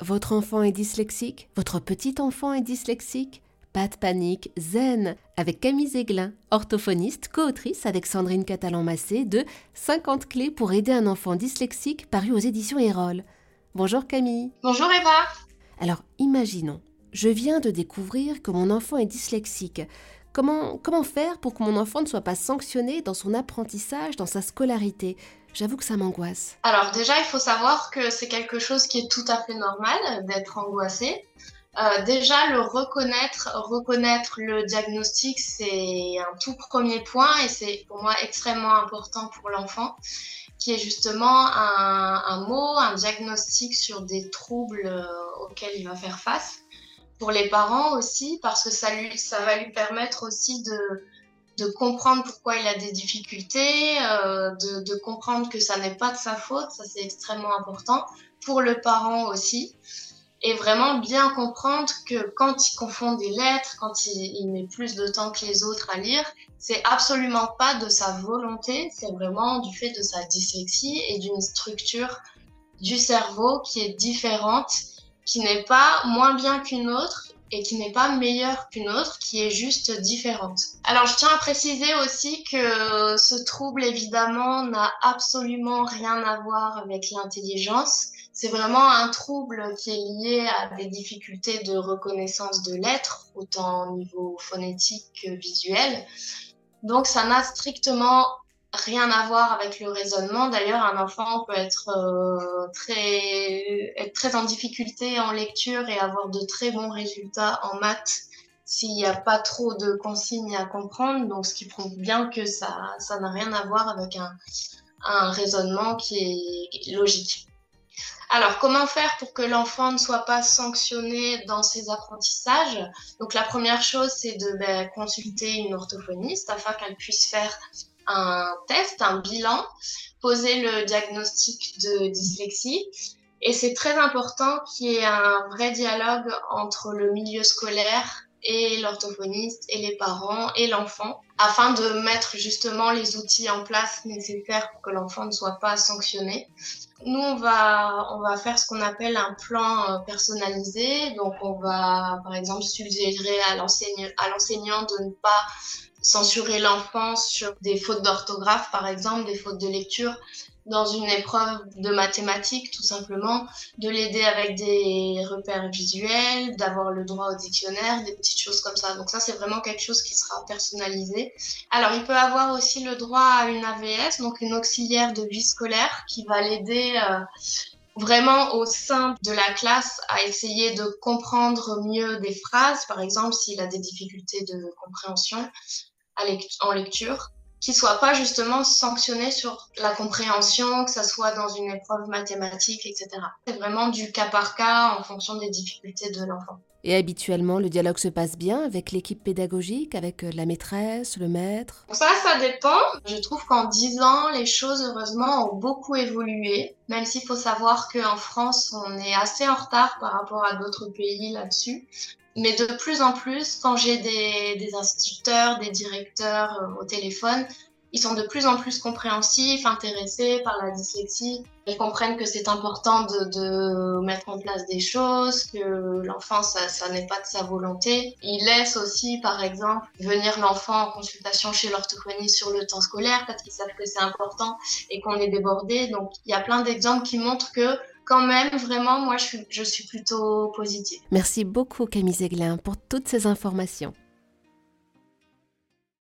Votre enfant est dyslexique? Votre petit enfant est dyslexique? Pas de panique, zen Avec Camille Zéglin, orthophoniste, co-autrice avec Sandrine Catalan-Massé de 50 clés pour aider un enfant dyslexique paru aux éditions Erol. Bonjour Camille. Bonjour Eva. Alors imaginons, je viens de découvrir que mon enfant est dyslexique. Comment, faire pour que mon enfant ne soit pas sanctionné dans son apprentissage, dans sa scolarité? J'avoue que ça m'angoisse. Alors déjà, il faut savoir que c'est quelque chose qui est tout à fait normal d'être angoissé. Euh, déjà, le reconnaître, reconnaître le diagnostic, c'est un tout premier point et c'est pour moi extrêmement important pour l'enfant, qui est justement un, un, mot, un diagnostic sur des troubles euh, auxquels il va faire face. Pour les parents aussi, parce que ça, va lui permettre aussi de, comprendre pourquoi il a des difficultés, euh, de, comprendre que ça n'est pas de sa faute, ça c'est extrêmement important. Pour le parent aussi. Et vraiment bien comprendre que quand il confond des lettres, quand il met plus de temps que les autres à lire, c'est absolument pas de sa volonté, c'est vraiment du fait de sa dyslexie et d'une structure du cerveau qui est différente, qui n'est pas moins bien qu'une autre et qui n'est pas meilleure qu'une autre, qui est juste différente. Alors je tiens à préciser aussi que ce trouble évidemment n'a absolument rien à voir avec l'intelligence. C'est vraiment un trouble qui est lié à des difficultés de reconnaissance de lettres, autant au niveau phonétique que visuel. Donc ça n'a strictement rien à voir avec le raisonnement. D'ailleurs, un enfant peut être euh, très être très en difficulté en lecture et avoir de très bons résultats en maths s'il n'y a pas trop de consignes à comprendre. Donc, ce qui prouve bien que ça ça n'a rien à voir avec un un raisonnement qui est logique. Alors, comment faire pour que l'enfant ne soit pas sanctionné dans ses apprentissages? Donc, la première chose, c'est de ben, consulter une orthophoniste afin qu'elle puisse faire un test, un bilan, poser le diagnostic de dyslexie. Et c'est très important qu'il y ait un vrai dialogue entre le milieu scolaire et l'orthophoniste et les parents et l'enfant afin de mettre justement les outils en place nécessaires pour que l'enfant ne soit pas sanctionné. Nous, on va, on va faire ce qu'on appelle un plan euh, personnalisé. Donc, on va, par exemple, suggérer à l'enseignant de ne pas censurer l'enfant sur des fautes d'orthographe, par exemple, des fautes de lecture dans une épreuve de mathématiques, tout simplement, de l'aider avec des repères visuels, d'avoir le droit au dictionnaire, des petites choses comme ça. Donc ça, c'est vraiment quelque chose qui sera personnalisé. Alors, il peut avoir aussi le droit à une AVS, donc une auxiliaire de vie scolaire, qui va l'aider euh, vraiment au sein de la classe à essayer de comprendre mieux des phrases, par exemple s'il a des difficultés de compréhension en lecture, qui soit pas justement sanctionné sur la compréhension, que ça soit dans une épreuve mathématique, etc. C'est vraiment du cas par cas en fonction des difficultés de l'enfant. Et habituellement, le dialogue se passe bien avec l'équipe pédagogique, avec euh, la maîtresse, le maître? Ça, ça dépend. Je trouve qu'en 10 ans, les choses, heureusement, ont beaucoup évolué. Même s'il faut savoir qu'en France, on est assez en retard par rapport à d'autres pays là-dessus. Mais de plus en plus, quand j'ai des, instituteurs, des directeurs euh, au téléphone, ils sont de plus en plus compréhensifs, intéressés par la dyslexie. Ils comprennent que c'est important de, de, mettre en place des choses, que l'enfant, ça, ça n'est pas de sa volonté. Ils laissent aussi, par exemple, venir l'enfant en consultation chez l'orthophoniste sur le temps scolaire parce qu'ils savent que c'est important et qu'on est débordé. Donc, il y a plein d'exemples qui montrent que quand même, vraiment, moi, je suis, plutôt positive. Merci beaucoup, Camille Zeglin, pour toutes ces informations.